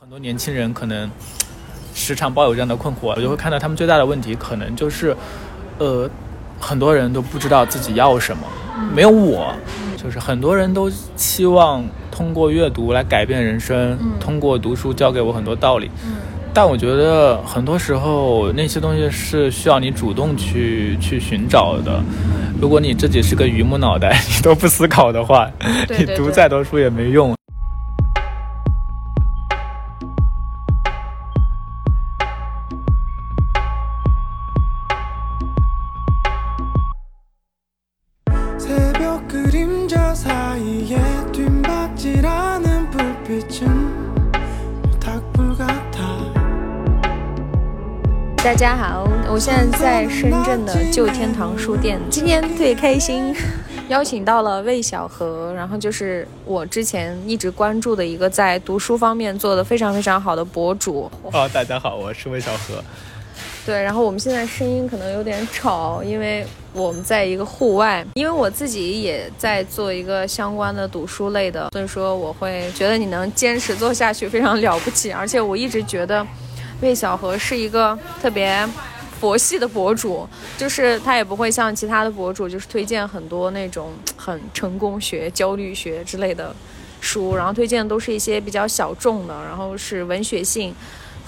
很多年轻人可能时常抱有这样的困惑，我就会看到他们最大的问题可能就是，呃，很多人都不知道自己要什么，没有我，就是很多人都期望通过阅读来改变人生，通过读书教给我很多道理。但我觉得很多时候那些东西是需要你主动去去寻找的。如果你自己是个榆木脑袋，你都不思考的话，对对对你读再多书也没用。我现在在深圳的旧天堂书店，今天特别开心，邀请到了魏小河，然后就是我之前一直关注的一个在读书方面做的非常非常好的博主。哦，大家好，我是魏小河。对，然后我们现在声音可能有点吵，因为我们在一个户外。因为我自己也在做一个相关的读书类的，所以说我会觉得你能坚持做下去非常了不起。而且我一直觉得魏小河是一个特别佛系的博主，就是他也不会像其他的博主，就是推荐很多那种很成功学、焦虑学之类的书，然后推荐的都是一些比较小众的，然后是文学性。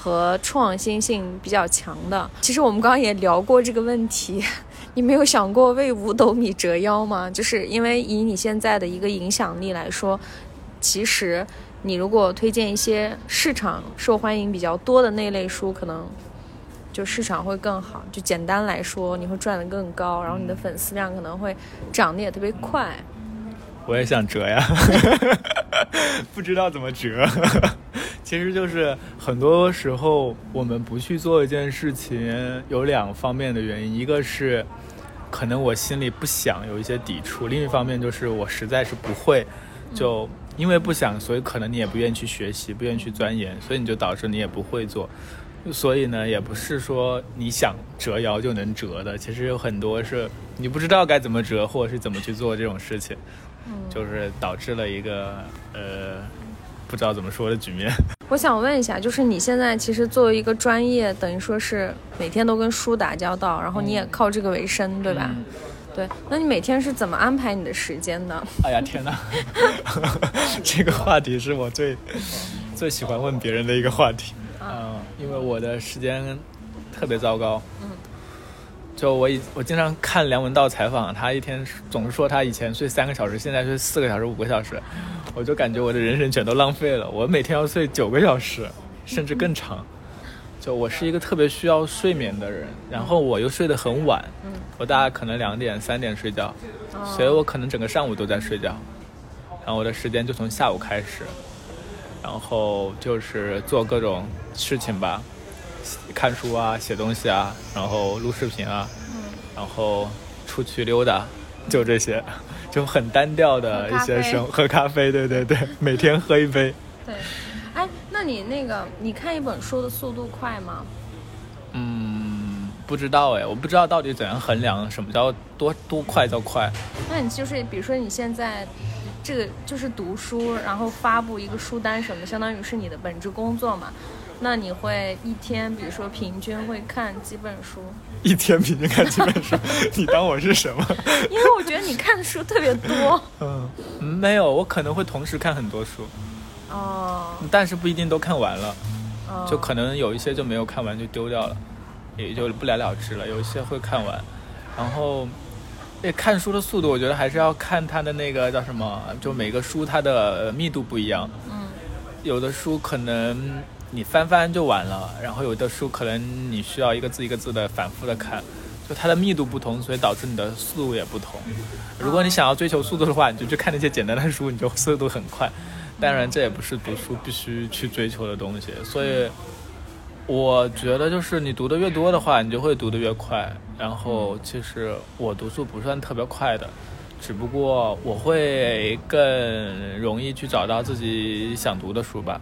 和创新性比较强的。其实我们刚刚也聊过这个问题，你没有想过为五斗米折腰吗？就是因为以你现在的一个影响力来说，其实你如果推荐一些市场受欢迎比较多的那类书，可能就市场会更好。就简单来说，你会赚得更高，然后你的粉丝量可能会涨得也特别快。我也想折呀，不知道怎么折。其实就是很多时候我们不去做一件事情，有两方面的原因，一个是可能我心里不想有一些抵触，另一方面就是我实在是不会，就因为不想，所以可能你也不愿意去学习，不愿意去钻研，所以你就导致你也不会做。所以呢，也不是说你想折腰就能折的，其实有很多是你不知道该怎么折，或者是怎么去做这种事情。就是导致了一个呃不知道怎么说的局面。我想问一下，就是你现在其实作为一个专业，等于说是每天都跟书打交道，然后你也靠这个为生，对吧？嗯对，那你每天是怎么安排你的时间的？哎呀天哪，这个话题是我最最喜欢问别人的一个话题。嗯、因为我的时间特别糟糕。嗯。就我以我经常看梁文道采访，他一天总是说他以前睡三个小时，现在睡四个小时、五个小时，我就感觉我的人生全都浪费了。我每天要睡九个小时，甚至更长。就我是一个特别需要睡眠的人，然后我又睡得很晚，我大概可能两点、三点睡觉，所以我可能整个上午都在睡觉，然后我的时间就从下午开始，然后就是做各种事情吧，看书啊、写东西啊，然后录视频啊，嗯然后出去溜达，就这些，就很单调的一些生喝咖啡，对对对，每天喝一杯。对，哎，那你那个你看一本书的速度快吗？嗯，不知道哎，我不知道到底怎样衡量什么叫多多快叫快。那你就是比如说你现在这个就是读书，然后发布一个书单什么，相当于是你的本职工作嘛。那你会一天，比如说平均会看几本书？一天平均看几本书，你当我是什么？因为我觉得你看的书特别多。嗯，没有，我可能会同时看很多书，哦，但是不一定都看完了，哦就可能有一些就没有看完就丢掉了，也就不了了之了。有一些会看完，然后，对看书的速度，我觉得还是要看它的那个叫什么，就每个书它的呃密度不一样。嗯，有的书可能你翻翻就完了，然后有的书可能你需要一个字一个字的反复的看，就它的密度不同，所以导致你的速度也不同。如果你想要追求速度的话，你就去看那些简单的书，你就速度很快。当然，这也不是读书必须去追求的东西，所以我觉得就是你读的越多的话，你就会读的越快。然后，其实我读书不算特别快的，只不过我会更容易去找到自己想读的书吧。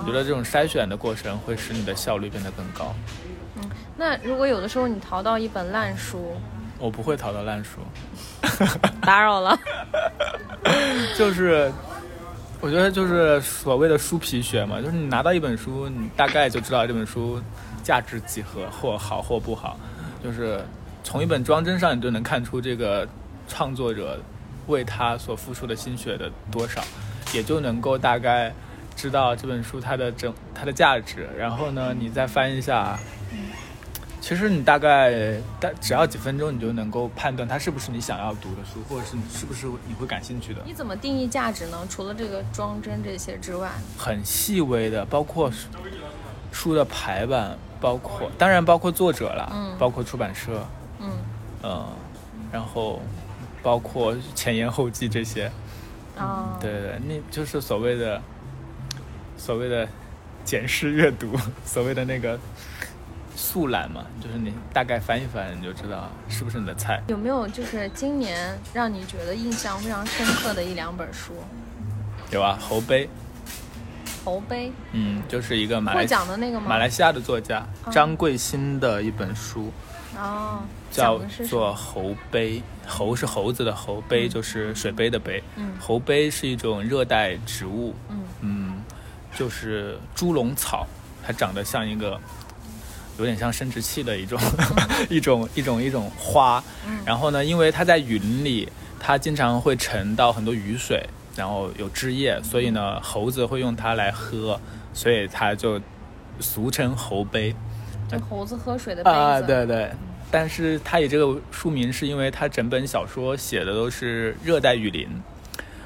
我觉得这种筛选的过程会使你的效率变得更高。嗯那如果有的时候你淘到一本烂书，我不会淘到烂书，打扰了。就是我觉得就是所谓的书皮学嘛，就是你拿到一本书，你大概就知道这本书价值几何，或好或不好，就是从一本装帧上，你就能看出这个创作者为他所付出的心血的多少，也就能够大概知道这本书它的整它的价值。然后呢，你再翻一下，其实你大概大只要几分钟，你就能够判断它是不是你想要读的书，或者是你是不是你会感兴趣的。你怎么定义价值呢？除了这个装帧这些之外，很细微的，包括书书的排版，包括当然包括作者啦，嗯包括出版社，嗯，嗯，然后包括前言后记这些，啊，对对对，那就是所谓的所谓的简式阅读，所谓的那个速览嘛，就是你大概翻一翻，你就知道是不是你的菜。有没有就是今年让你觉得印象非常深刻的一两本书？有啊，侯杯，侯杯嗯，就是一个马获来奖的那个吗？马来西亚的作家嗯张桂兴的一本书。哦，叫做么？猴杯，猴是猴子的猴，杯就是水杯的杯。嗯猴杯是一种热带植物，嗯嗯，就是猪笼草，它长得像一个有点像生殖器的一种、一种一种一种花。嗯然后呢，因为它在云里，它经常会沉到很多雨水，然后有汁液，所以呢，猴子会用它来喝，所以它就俗称猴杯。就猴子喝水的杯子。啊，对对。但是它以这个书名，是因为它整本小说写的都是热带雨林。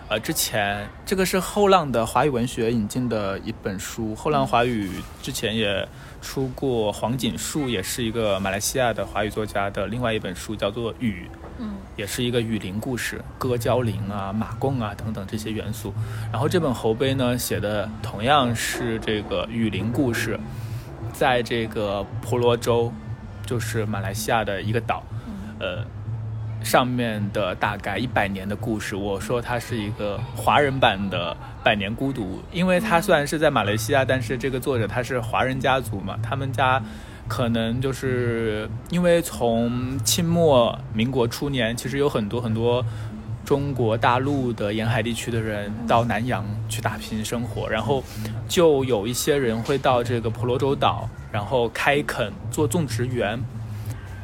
呃，之前这个是后浪的华语文学引进的一本书，后浪华语之前也出过黄锦树，也是一个马来西亚的华语作家的另外一本书，叫做《雨》。嗯也是一个雨林故事，歌交林啊、马贡啊等等这些元素。然后这本侯碑呢写的同样是这个雨林故事，在这个婆罗洲，就是马来西亚的一个岛，呃，上面的大概一百年的故事。我说它是一个华人版的《百年孤独》，因为它虽然是在马来西亚，但是这个作者他是华人家族嘛，他们家。可能就是因为从清末民国初年，其实有很多很多中国大陆的沿海地区的人到南洋去打拼生活，然后就有一些人会到这个婆罗洲岛，然后开垦做种植园。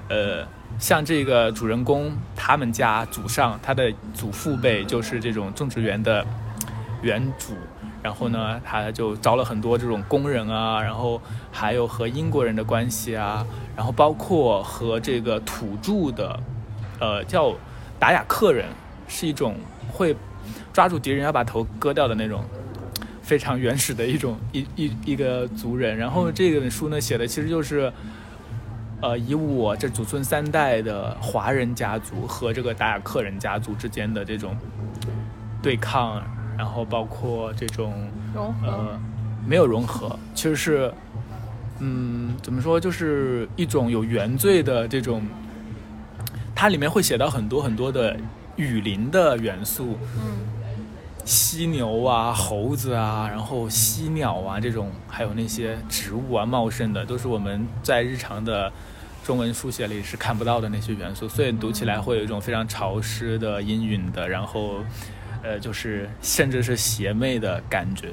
呃，像这个主人公，他们家祖上他的祖父辈就是这种种植园的园主。然后呢，他就招了很多这种工人啊，然后还有和英国人的关系啊，然后包括和这个土著的，呃，叫达雅克人，是一种会抓住敌人要把头割掉的那种非常原始的一种一一一个族人。然后这本书呢写的其实就是，呃，以我这祖孙三代的华人家族和这个达雅克人家族之间的这种对抗。然后包括这种融合呃，没有融合，其实是，嗯，怎么说，就是一种有原罪的这种，它里面会写到很多很多的雨林的元素，嗯犀牛啊、猴子啊，然后犀鸟啊这种，还有那些植物啊茂盛的，都是我们在日常的中文书写里是看不到的那些元素，所以读起来会有一种非常潮湿的、阴云的，然后。呃，就是甚至是邪魅的感觉，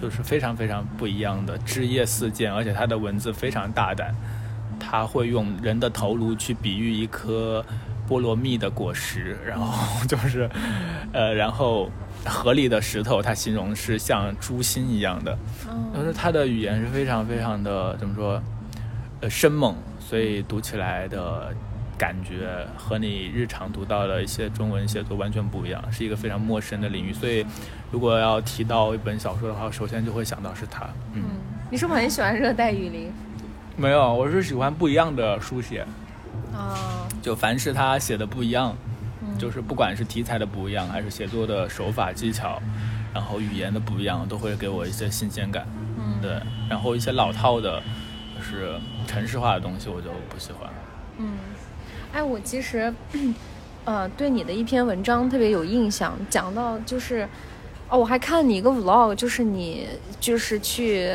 就是非常非常不一样的枝叶四溅，而且它的文字非常大胆，他会用人的头颅去比喻一颗菠萝蜜的果实，然后就是，呃，然后河里的石头，它形容是像猪心一样的，就是它的语言是非常非常的怎么说，呃，生猛，所以读起来的。感觉和你日常读到的一些中文写作完全不一样，是一个非常陌生的领域。所以，如果要提到一本小说的话，首先就会想到是它。嗯，你是不是很喜欢热带雨林？没有，我是喜欢不一样的书写。哦，就凡是他写的不一样，就是不管是题材的不一样，还是写作的手法技巧，然后语言的不一样，都会给我一些新鲜感。嗯，对，然后一些老套的，就是城市化的东西，我就不喜欢。嗯。哎，我其实，呃，对你的一篇文章特别有印象，讲到就是，哦，我还看你一个 vlog，就是你就是去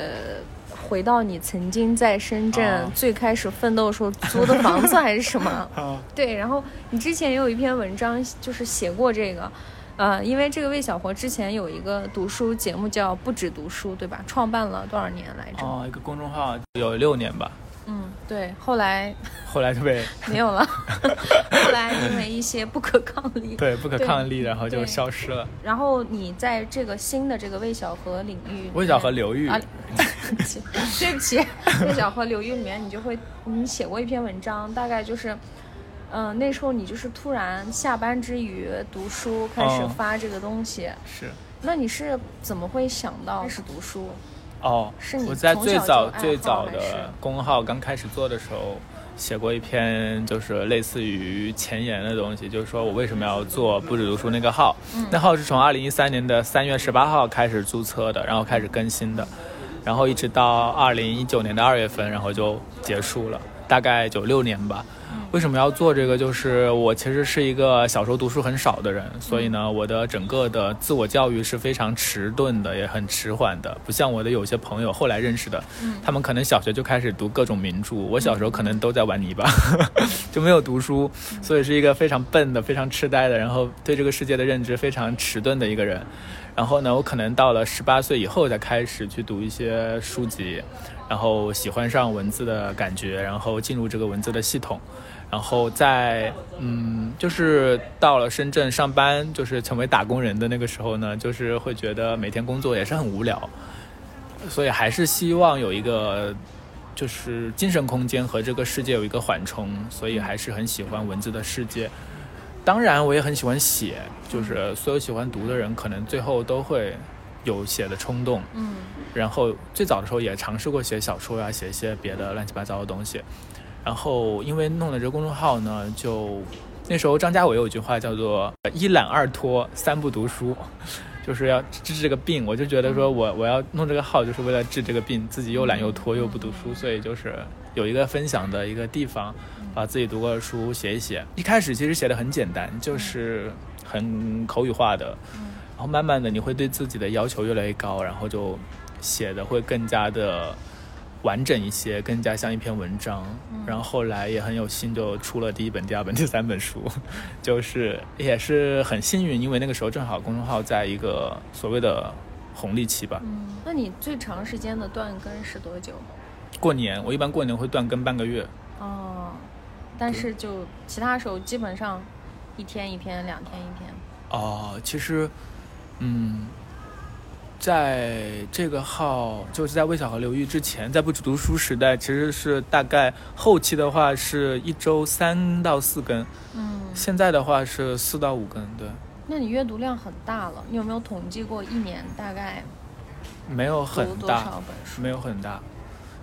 回到你曾经在深圳啊最开始奋斗的时候租的房子还是什么？啊，对，然后你之前也有一篇文章就是写过这个，呃，因为这个魏小活之前有一个读书节目叫《不止读书》，对吧？创办了多少年来着？哦，一个公众号有六年吧，嗯，对，后来后来就被没有了，后来因为一些不可抗力，对不可抗力，然后就消失了。然后你在这个新的这个魏小河领域，魏小河流域啊，对不起，对不起，魏小河流域里面，你就会你写过一篇文章，大概就是。嗯，那时候你就是突然下班之余读书，开始哦发这个东西。是那你是怎么会想到开始读书？哦是你，我在最早最早的公号刚开始做的时候，写过一篇就是类似于前言的东西，就是说我为什么要做不止读书那个号。嗯那号是从二零一三年的三月十八号开始注册的，然后开始更新的，然后一直到二零一九年的二月份，然后就结束了，大概九六年吧。为什么要做这个？就是我其实是一个小时候读书很少的人，所以呢，我的整个的自我教育是非常迟钝的，也很迟缓的，不像我的有些朋友后来认识的，他们可能小学就开始读各种名著，我小时候可能都在玩泥巴，就没有读书，所以是一个非常笨的、非常痴呆的，然后对这个世界的认知非常迟钝的一个人。然后呢，我可能到了十八岁以后才开始去读一些书籍，然后喜欢上文字的感觉，然后进入这个文字的系统。然后在嗯，就是到了深圳上班，就是成为打工人的那个时候呢，就是会觉得每天工作也是很无聊，所以还是希望有一个就是精神空间和这个世界有一个缓冲，所以还是很喜欢文字的世界。当然，我也很喜欢写，就是所有喜欢读的人，可能最后都会有写的冲动。嗯然后最早的时候也尝试过写小说啊、写一些别的乱七八糟的东西。然后因为弄了这个公众号呢，就那时候张家伟有一句话叫做“一懒二拖三不读书”，就是要治这个病。我就觉得说我我要弄这个号就是为了治这个病，自己又懒又拖又不读书，所以就是有一个分享的一个地方，把自己读过的书写一写。一开始其实写的很简单，就是很口语化的，然后慢慢的你会对自己的要求越来越高，然后就写的会更加的完整一些，更加像一篇文章。然后后来也很有幸就出了第一本、第二本、第三本书，就是也是很幸运，因为那个时候正好公众号在一个所谓的红利期吧。嗯，那你最长时间的断更是多久？过年我一般过年会断更半个月，哦，但是就其他时候基本上一天一篇，两天一篇。哦，其实，嗯，在这个号就是在魏小河流域之前，在不止读书时代，其实是大概后期的话是一周三到四更，嗯，现在的话是四到五更，对，那你阅读量很大了，你有没有统计过一年大概没有很大？没有很大，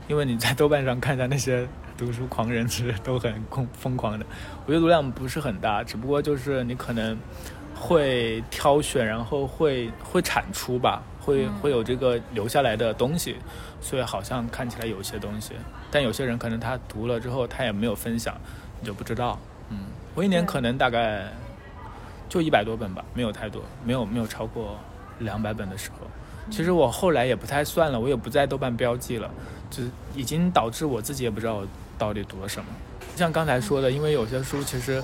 因为你在豆瓣上看一下那些读书狂人，其实都很疯疯狂的。我阅读量不是很大，只不过就是你可能会挑选，然后会会产出吧，会、会有这个留下来的东西，所以好像看起来有一些东西，但有些人可能他读了之后他也没有分享，你就不知道。嗯，我一年可能大概就一百多本吧，没有太多，没有没有超过两百本的时候。其实我后来也不太算了，我也不在豆瓣标记了，就已经导致我自己也不知道我到底读了什么。像刚才说的，因为有些书其实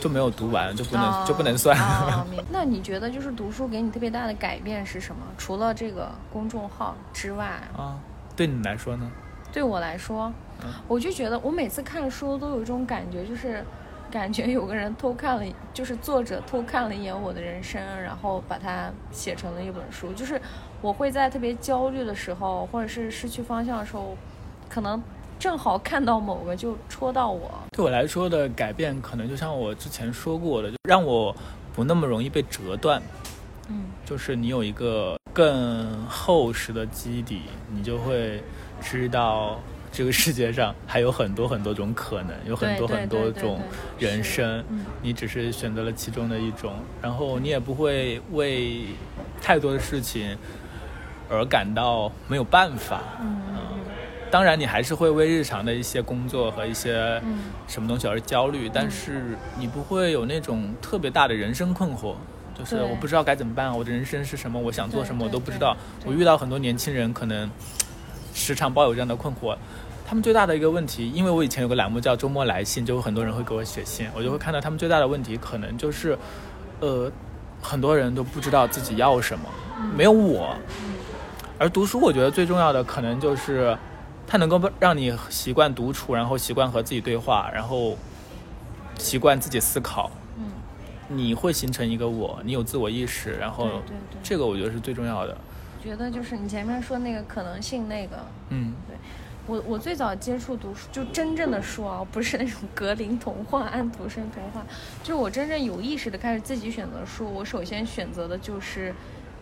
就没有读完，就不能、哦就不能算。哦 那你觉得就是读书给你特别大的改变是什么？除了这个公众号之外，啊，对你来说呢？对我来说，嗯我就觉得我每次看书都有一种感觉，就是感觉有个人偷看了，就是作者偷看了一眼我的人生，然后把它写成了一本书。就是我会在特别焦虑的时候，或者是失去方向的时候，可能正好看到某个就戳到我。对我来说的改变，可能就像我之前说过的，就让我不那么容易被折断。嗯就是你有一个更厚实的基底，你就会知道这个世界上还有很多很多种可能，有很多很多种对人生嗯，你只是选择了其中的一种，然后你也不会为太多的事情而感到没有办法。嗯当然，你还是会为日常的一些工作和一些嗯什么东西而焦虑，但是你不会有那种特别大的人生困惑，就是我不知道该怎么办，我的人生是什么，我想做什么我都不知道。我遇到很多年轻人，可能时常抱有这样的困惑。他们最大的一个问题，因为我以前有个栏目叫周末来信，就有很多人会给我写信，我就会看到他们最大的问题可能就是，呃，很多人都不知道自己要什么，没有我。而读书，我觉得最重要的可能就是，它能够让你习惯独处，然后习惯和自己对话，然后习惯自己思考。嗯，你会形成一个我，你有自我意识，然后对对对这个我觉得是最重要的。觉得就是你前面说那个可能性那个，嗯对我我最早接触读书，就真正的书啊，不是那种格林童话、安徒生童话，就是我真正有意识的开始自己选择书。我首先选择的就是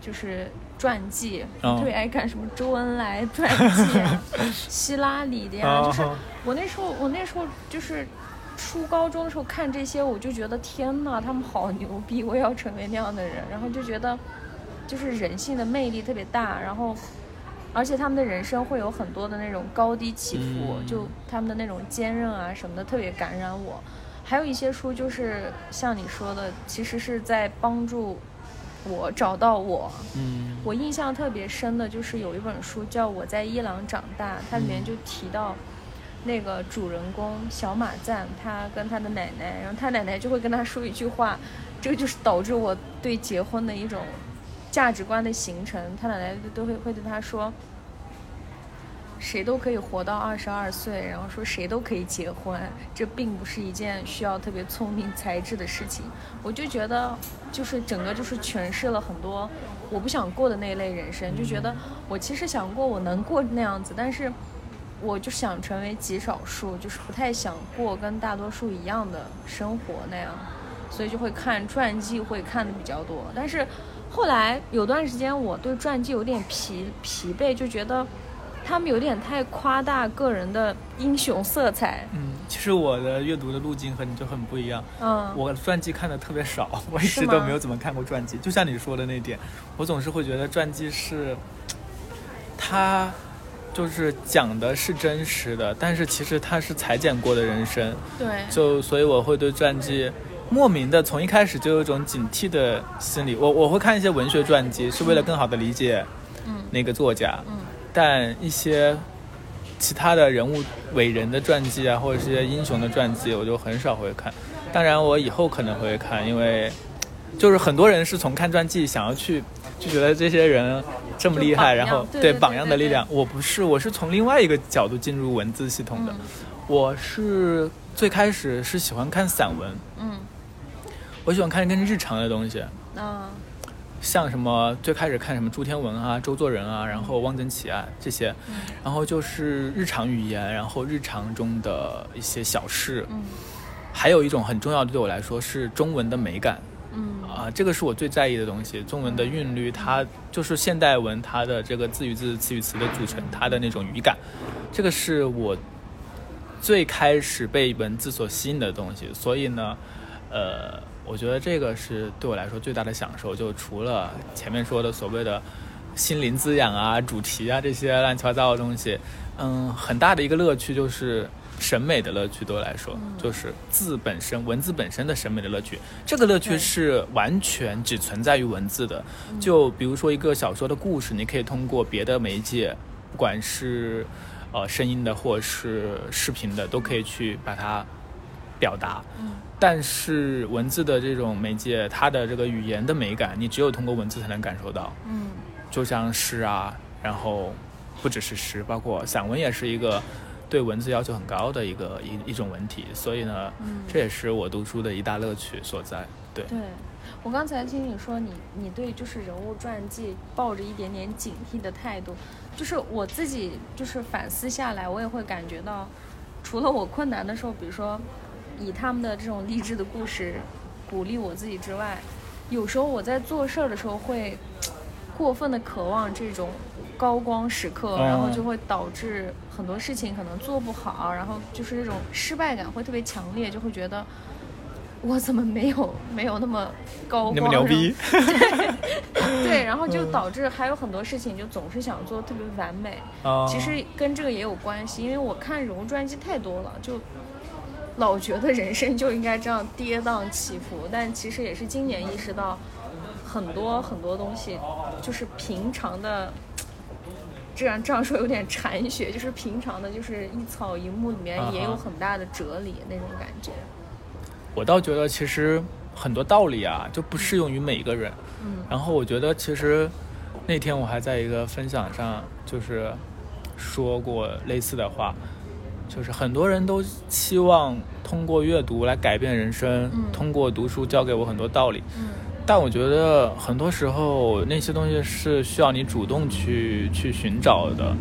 就是传记，哦特别爱看什么周恩来传记啊、希拉里的呀，就是哦我那时候我那时候就是。初高中的时候看这些，我就觉得天呐，他们好牛逼，我也要成为那样的人。然后就觉得，就是人性的魅力特别大，然后而且他们的人生会有很多的那种高低起伏，嗯就他们的那种坚韧啊什么的，特别感染我。还有一些书就是像你说的，其实是在帮助我找到我。嗯我印象特别深的就是有一本书叫《我在伊朗长大》，它里面就提到那个主人公小马赞，他跟他的奶奶，然后他奶奶就会跟他说一句话，这个就是导致我对结婚的一种价值观的形成。他奶奶都会会对他说。谁都可以活到二十二岁，然后说谁都可以结婚，这并不是一件需要特别聪明才智的事情。我就觉得，就是整个就是诠释了很多我不想过的那一类人生，就觉得我其实想过我能过那样子，但是我就想成为极少数，就是不太想过跟大多数一样的生活那样，所以就会看传记，会看的比较多。但是后来有段时间，我对传记有点疲疲惫，就觉得他们有点太夸大个人的英雄色彩。嗯，其实我的阅读的路径和你就很不一样。嗯，我传记看的特别少，我一直都没有怎么看过传记。就像你说的那点，我总是会觉得传记是，它就是讲的是真实的，但是其实它是裁剪过的人生。对，就所以我会对传记莫名的从一开始就有一种警惕的心理。我我会看一些文学传记，是为了更好的理解嗯那个作家。嗯但一些其他的人物伟人的传记啊，或者是一些英雄的传记，我就很少会看。当然，我以后可能会看，因为就是很多人是从看传记想要去就觉得这些人这么厉害，然后对榜样的力量。我不是，我是从另外一个角度进入文字系统的。嗯我是最开始是喜欢看散文，嗯我喜欢看更日常的东西，啊像什么最开始看什么朱天文啊、周作人啊，然后汪曾祺啊这些，嗯然后就是日常语言，然后日常中的一些小事，嗯还有一种很重要的对我来说是中文的美感嗯啊、这个是我最在意的东西。中文的韵律，它就是现代文它的这个字与字、词与词的组成，它的那种语感，这个是我最开始被文字所吸引的东西。所以呢，呃，我觉得这个是对我来说最大的享受。就除了前面说的所谓的心灵滋养啊、主题啊这些乱七八糟的东西，嗯，很大的一个乐趣就是审美的乐趣。对我来说，就是字本身、文字本身的审美的乐趣。这个乐趣是完全只存在于文字的。就比如说一个小说的故事，你可以通过别的媒介，不管是呃声音的或是视频的，都可以去把它表达。嗯但是文字的这种媒介，它的这个语言的美感，你只有通过文字才能感受到。嗯就像诗啊，然后不只是诗，包括散文也是一个对文字要求很高的一个一一种文体，所以呢，嗯这也是我读书的一大乐趣所在。对，对，我刚才听你说你你对就是人物传记抱着一点点警惕的态度，就是我自己就是反思下来，我也会感觉到，除了我困难的时候，比如说以他们的这种励志的故事鼓励我自己之外，有时候我在做事儿的时候会过分的渴望这种高光时刻，然后哦就会导致很多事情可能做不好，然后就是这种失败感会特别强烈，就会觉得。我怎么没有没有那么高光？那么牛逼，对，然后就导致还有很多事情就总是想做特别完美。啊其实跟这个也有关系，因为我看人物传记太多了，就老觉得人生就应该这样跌宕起伏。但其实也是今年意识到，很多很多东西就是平常的。这样这样说有点禅学，就是平常的，就是一草一木里面也有很大的哲理那种感觉。我倒觉得其实很多道理啊，就不适用于每一个人。嗯然后我觉得其实那天我还在一个分享上就是说过类似的话，就是很多人都期望通过阅读来改变人生，嗯通过读书教给我很多道理。嗯但我觉得很多时候那些东西是需要你主动去去寻找的。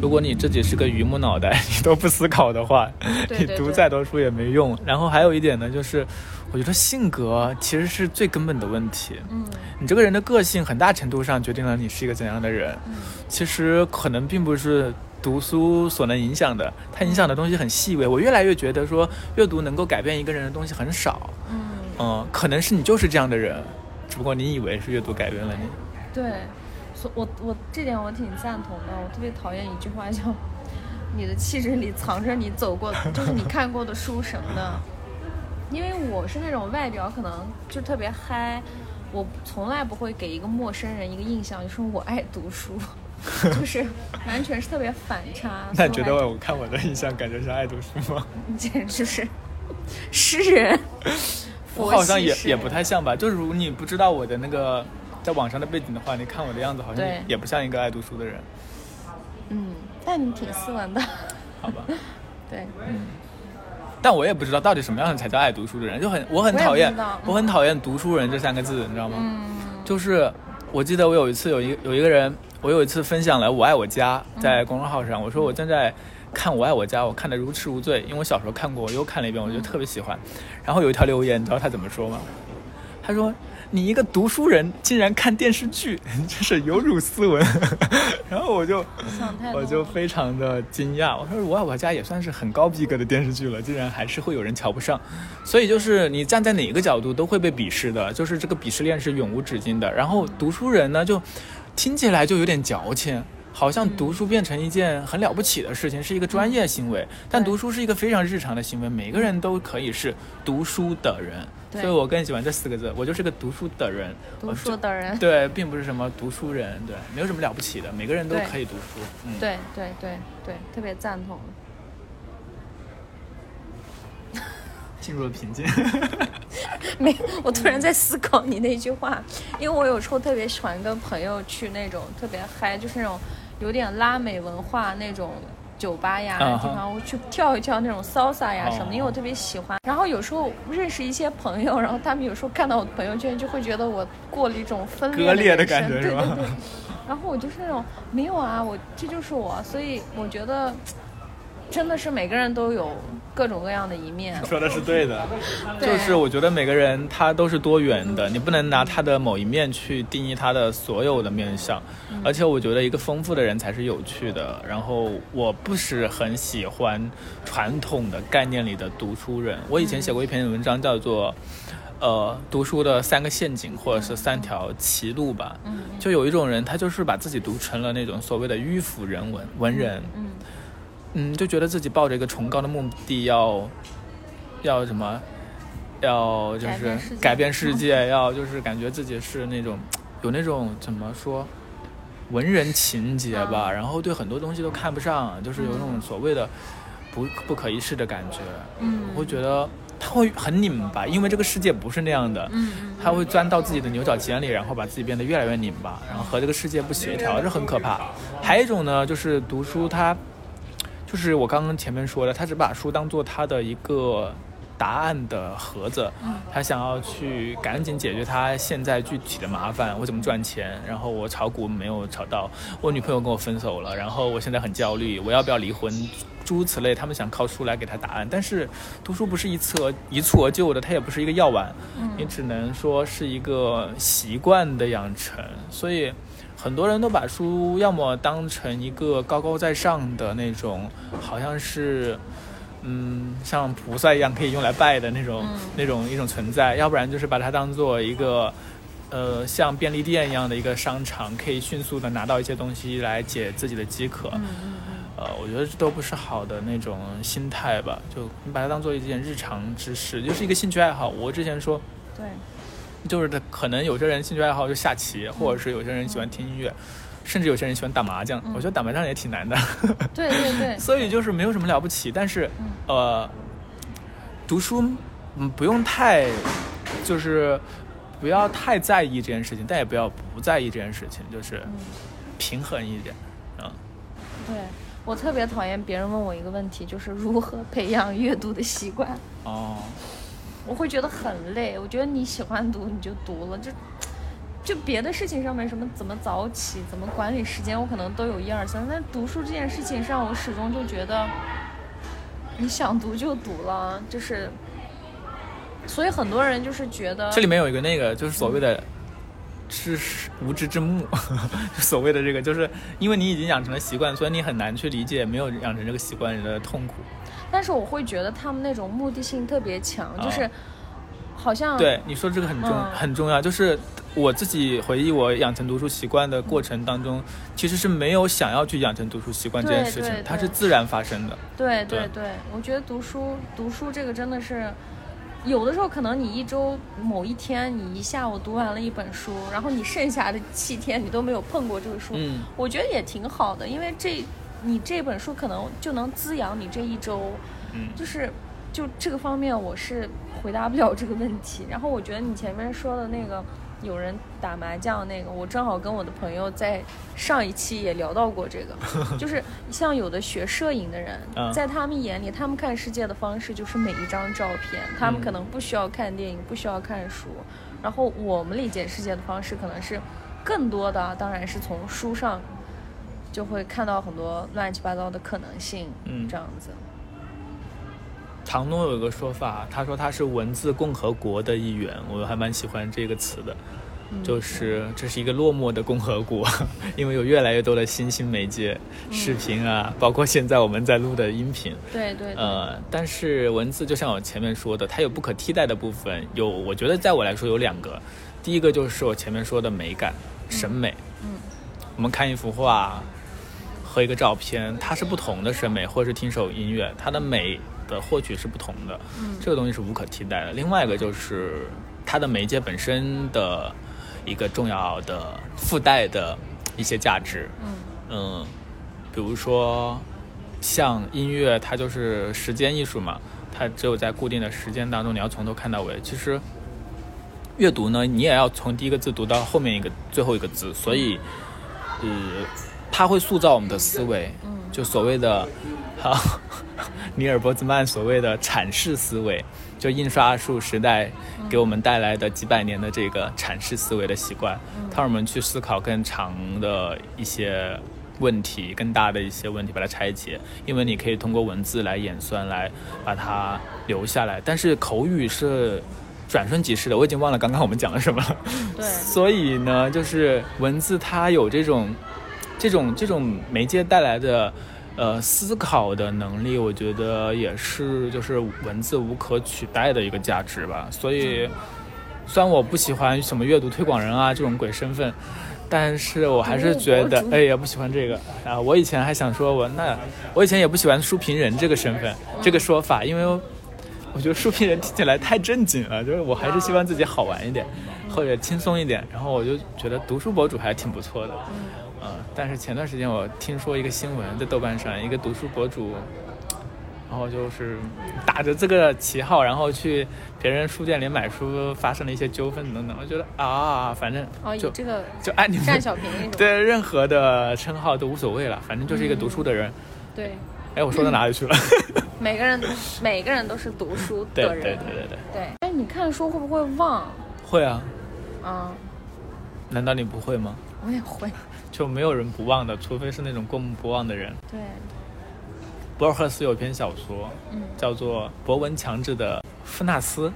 如果你自己是个榆木脑袋，你都不思考的话，你读再多书也没用。然后还有一点呢，就是我觉得性格其实是最根本的问题。嗯你这个人的个性很大程度上决定了你是一个怎样的人。嗯其实可能并不是读书所能影响的，它影响的东西很细微。我越来越觉得说，阅读能够改变一个人的东西很少。嗯，嗯，可能是你就是这样的人，只不过你以为是阅读改变了你。对，所我我这点我挺赞同的。我特别讨厌一句话叫“你的气质里藏着你走过，就是你看过的书什么的”。因为我是那种外表可能就特别嗨，我从来不会给一个陌生人一个印象，就是我爱读书，就是完全是特别反差。那你觉得我我看我的印象感觉像爱读书吗？简直是诗人，我好像也也不太像吧。就如果你不知道我的那个在网上的背景的话，你看我的样子好像也不像一个爱读书的人，嗯，但你挺斯文的，好吧？对，嗯但我也不知道到底什么样的才叫爱读书的人，就很我很讨厌我很讨厌读书人这三个字，你知道吗？嗯就是我记得我有一次有一有一个人，我有一次分享了《我爱我家》在公众号上，我说我正在看《我爱我家》，我看的如痴如醉，因为我小时候看过，我又看了一遍，我觉得特别喜欢。然后有一条留言，你知道他怎么说吗？他说：“你一个读书人竟然看电视剧，真是有辱斯文。”然后我就我就非常的惊讶，我说《我我家》也算是很高逼格的电视剧了，竟然还是会有人瞧不上。所以就是你站在哪一个角度都会被鄙视的，就是这个鄙视链是永无止境的。然后读书人呢，就听起来就有点矫情。好像读书变成一件很了不起的事情，是一个专业行为，但读书是一个非常日常的行为，每个人都可以是读书的人。所以我更喜欢这四个字，我就是个读书的人。读书的人，对，并不是什么读书人，对，没有什么了不起的，每个人都可以读书。嗯，对对对对，特别赞同。进入了瓶颈。没，我突然在思考你那句话，因为我有时候特别喜欢跟朋友去那种特别嗨，就是那种有点拉美文化那种酒吧呀地方，我去跳一跳那种 salsa 呀什么因为我特别喜欢。然后有时候认识一些朋友，然后他们有时候看到我的朋友圈，就会觉得我过了一种分裂的感觉对对对。然后我就是那种没有啊，我这就是我，所以我觉得真的是每个人都有各种各样的一面。说的是对的，就是我觉得每个人他都是多元的，你不能拿他的某一面去定义他的所有的面相。而且我觉得一个丰富的人才是有趣的。然后我不是很喜欢传统的概念里的读书人。我以前写过一篇文章，叫做。呃，读书的三个陷阱，或者是三条歧路吧。嗯就有一种人，他就是把自己读成了那种所谓的迂腐人文文人。嗯嗯，就觉得自己抱着一个崇高的目的要，要什么，要就是改变世界 要就是感觉自己是那种 有那种怎么说，文人情节吧，嗯然后对很多东西都看不上，就是有那种所谓的不不可一世的感觉。嗯我会觉得他会很拧巴，因为这个世界不是那样的。嗯嗯他会钻到自己的牛角尖里，然后把自己变得越来越拧巴，然后和这个世界不协调，这很可怕。还有一种呢，就是读书，他就是我刚刚前面说的，他只把书当做他的一个答案的盒子，他想要去赶紧解决他现在具体的麻烦，我怎么赚钱，然后我炒股没有炒到，我女朋友跟我分手了，然后我现在很焦虑，我要不要离婚？诸如此类，他们想靠书来给他答案，但是读书不是一次而一蹴而就的，它也不是一个药丸，你只能说是一个习惯的养成，所以很多人都把书要么当成一个高高在上的那种，好像是。嗯，像菩萨一样可以用来拜的那种、那种一种存在，要不然就是把它当做一个，呃，像便利店一样的一个商场，可以迅速的拿到一些东西来解自己的饥渴。呃，我觉得这都不是好的那种心态吧，就你把它当做一件日常之事，就是一个兴趣爱好。我之前说，对，就是可能有些人兴趣爱好就下棋，或者是有些人喜欢听音乐，甚至有些人喜欢打麻将。我觉得打麻将也挺难的。对对对，所以就是没有什么了不起，但是，呃，读书，嗯，不用太就是不要太在意这件事情，但也不要不在意这件事情，就是平衡一点。嗯，对我特别讨厌别人问我一个问题，就是如何培养阅读的习惯。哦，我会觉得很累。我觉得你喜欢读你就读了，就就别的事情上面什么怎么早起，怎么管理时间，我可能都有一二三。但读书这件事情上，我始终就觉得你想读就读了，就是。所以很多人就是觉得这里面有一个那个，就是所谓的知识无知之幕，所谓的这个，就是因为你已经养成了习惯，所以你很难去理解没有养成这个习惯人的痛苦。但是我会觉得他们那种目的性特别强，就是好像对你说这个很重、嗯很重要，就是我自己回忆我养成读书习惯的过程当中，其实是没有想要去养成读书习惯这件事情，它是自然发生的。对对。对对，我觉得读书读书这个真的是，有的时候可能你一周某一天你一下午读完了一本书，然后你剩下的七天你都没有碰过这个书，嗯。我觉得也挺好的，因为这你这本书可能就能滋养你这一周，嗯。就是就这个方面我是回答不了这个问题。然后我觉得你前面说的那个有人打麻将那个，我正好跟我的朋友在上一期也聊到过这个，就是像有的学摄影的人，嗯在他们眼里，他们看世界的方式就是每一张照片，他们嗯可能不需要看电影，不需要看书。然后我们理解世界的方式可能是更多的，当然是从书上就会看到很多乱七八糟的可能性，嗯这样子。唐诺有一个说法，他说他是文字共和国的一员，我还蛮喜欢这个词的。就是这是一个落寞的共和国，因为有越来越多的新兴媒介、视频啊，包括现在我们在录的音频，对对对，呃，但是文字就像我前面说的，它有不可替代的部分，有我觉得在我来说有两个，第一个就是我前面说的美感、审美，嗯。我们看一幅画和一个照片，它是不同的审美，或者是听首音乐，它的美的获取是不同的，嗯这个东西是无可替代的。另外一个就是它的媒介本身的一个重要的附带的一些价值，嗯嗯，比如说像音乐，它就是时间艺术嘛，它只有在固定的时间当中，你要从头看到尾。其实阅读呢，你也要从第一个字读到后面一个最后一个字，所以呃，它会塑造我们的思维，就所谓的好 尼尔波兹曼所谓的阐释思维，就印刷术时代给我们带来的几百年的这个阐释思维的习惯，它让我们去思考更长的一些问题、更大的一些问题，把它拆解。因为你可以通过文字来演算，来把它留下来。但是口语是转瞬即逝的，我已经忘了刚刚我们讲了什么了。对所以呢，就是文字它有这种、这种、这种媒介带来的呃思考的能力，我觉得也是就是文字无可取代的一个价值吧。所以，虽然我不喜欢什么阅读推广人啊这种鬼身份。但是我还是觉得哎呀，不喜欢这个啊！我以前还想说我那，我以前也不喜欢书评人这个身份，这个说法，因为我觉得书评人听起来太正经了，就是我还是希望自己好玩一点，或者轻松一点。然后我就觉得读书博主还挺不错的，嗯、但是前段时间我听说一个新闻，在豆瓣上，一个读书博主，然后就是打着这个旗号，然后去别人书店里买书，发生了一些纠纷等等。我觉得啊，反正哦，以就这个就按你们占小便宜？对任何的称号都无所谓了，反正就是一个读书的人。对，哎，我说到哪里去了？每个人每个人都是读书对的人。对对对对，对哎，你看书会不会忘？会啊，啊，难道你不会吗？我也会。就没有人不忘的，除非是那种过目不忘的人。对，博尔赫斯有篇小说，嗯叫做《博文强制的夫纳斯》，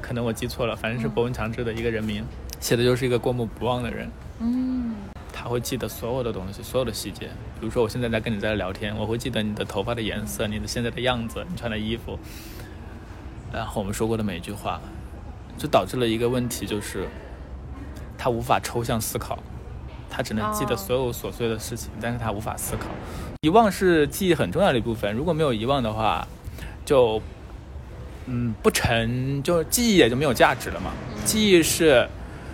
可能我记错了，反正是博文强制的一个人名，写的就是一个过目不忘的人。嗯他会记得所有的东西，所有的细节。比如说，我现在在跟你在聊天，我会记得你的头发的颜色，你的现在的样子，你穿的衣服，然后我们说过的每一句话，就导致了一个问题，就是他无法抽象思考，他只能记得哦所有琐碎的事情，但是他无法思考。遗忘是记忆很重要的一部分，如果没有遗忘的话，就嗯不成，就记忆也就没有价值了嘛。记忆是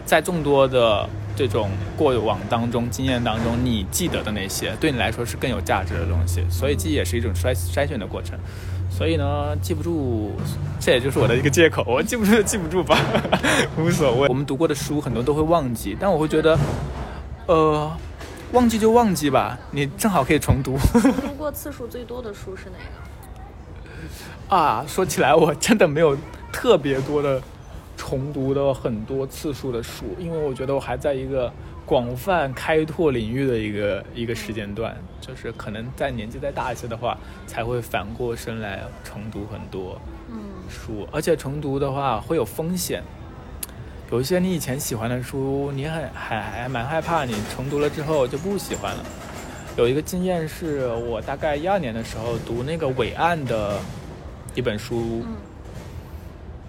在众多的，这种过往当中经验当中你记得的那些，对你来说是更有价值的东西。所以记忆也是一种筛筛选的过程。所以呢，记不住，这也就是我的一个借口。我记不住就记不住吧，无所谓。我们读过的书很多都会忘记，但我会觉得，呃，忘记就忘记吧，你正好可以重读。读过次数最多的书是哪个？啊，说起来我真的没有特别多的重读的很多次数的书，因为我觉得我还在一个。广泛开拓领域的一个一个时间段，就是可能在年纪再大一些的话，才会反过身来重读很多书，而且重读的话会有风险。有一些你以前喜欢的书，你很还还蛮害怕，你重读了之后就不喜欢了。有一个经验是我大概一二年的时候读那个伟岸的一本书，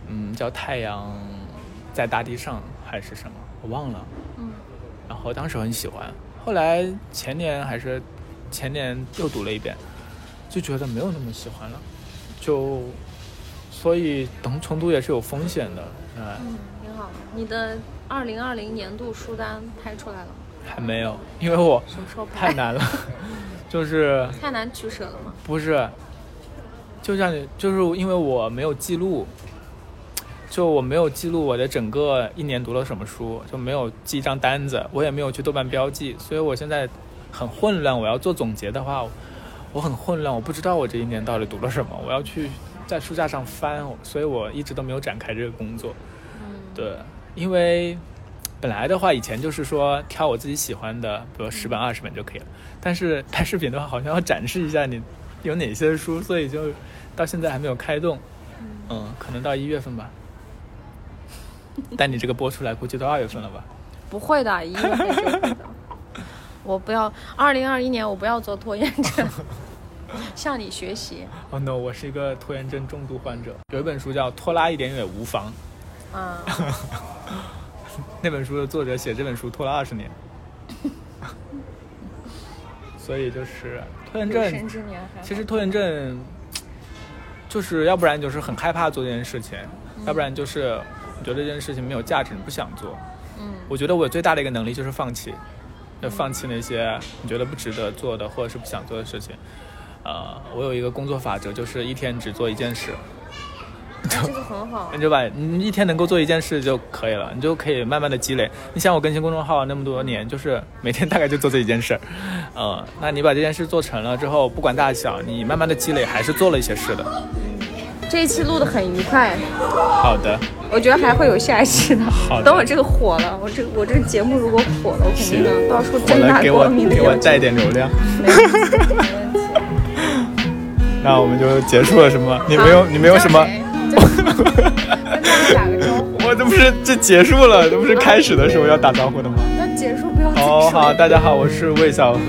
嗯，叫《太阳在大地上》还是什么，我忘了。嗯。然后当时很喜欢，后来前年还是前年又读了一遍，就觉得没有那么喜欢了，就所以等重读也是有风险的，嗯，挺好。你的二零二零年度书单拍出来了吗？还没有，因为我什么时候拍？太难了，就是太难取舍了吗？不是，就像你，就是因为我没有记录。就我没有记录我的整个一年读了什么书，就没有记一张单子，我也没有去豆瓣标记，所以我现在很混乱。我要做总结的话，我很混乱，我不知道我这一年到底读了什么。我要去在书架上翻，所以我一直都没有展开这个工作。对，因为本来的话，以前就是说挑我自己喜欢的，比如十本、二十本就可以了。但是拍视频的话，好像要展示一下你有哪些书，所以就到现在还没有开动。嗯，可能到一月份吧。但你这个播出来，估计都二月份了吧？不会的，一月份就会的。我不要，二零二一年我不要做拖延症，向你学习。哦 no，我是一个拖延症重度患者。有一本书叫《拖拉一点也无妨》。啊。那本书的作者写这本书拖了二十年。所以就是拖延症。其实拖延症，就是要不然就是很害怕做这件事情，要不然就是。觉得这件事情没有价值，你不想做。嗯，我觉得我最大的一个能力就是放弃，就放弃那些你觉得不值得做的或者是不想做的事情。呃，我有一个工作法则，就是一天只做一件事。这个 很好。你就把你一天能够做一件事就可以了，你就可以慢慢的积累。你像我更新公众号那么多年，就是每天大概就做这一件事。嗯，那你把这件事做成了之后，不管大小，你慢慢的积累还是做了一些事的。这一期录的很愉快。好的。我觉得还会有下一期的。好。等我这个火了，我这我这个节目如果火了，我肯定能到处正大光明的。给我带点流量。没问题，没问题。那我们就结束了，是吗？你没有，你没有什么。跟大家打个招呼。我这不是这结束了，这不是开始的时候要打招呼的吗？那结束不要结束。哦，好，大家好，我是魏小何，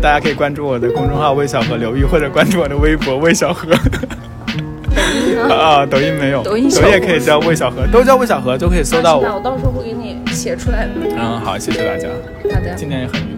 大家可以关注我的公众号“魏小何刘玉”或者关注我的微博“魏小何”。啊，抖音没有，抖音也可以叫魏小何，都叫魏小何就可以搜到我。我到时候会给你写出来的。嗯，好，谢谢大家。好的，今天也很愉快。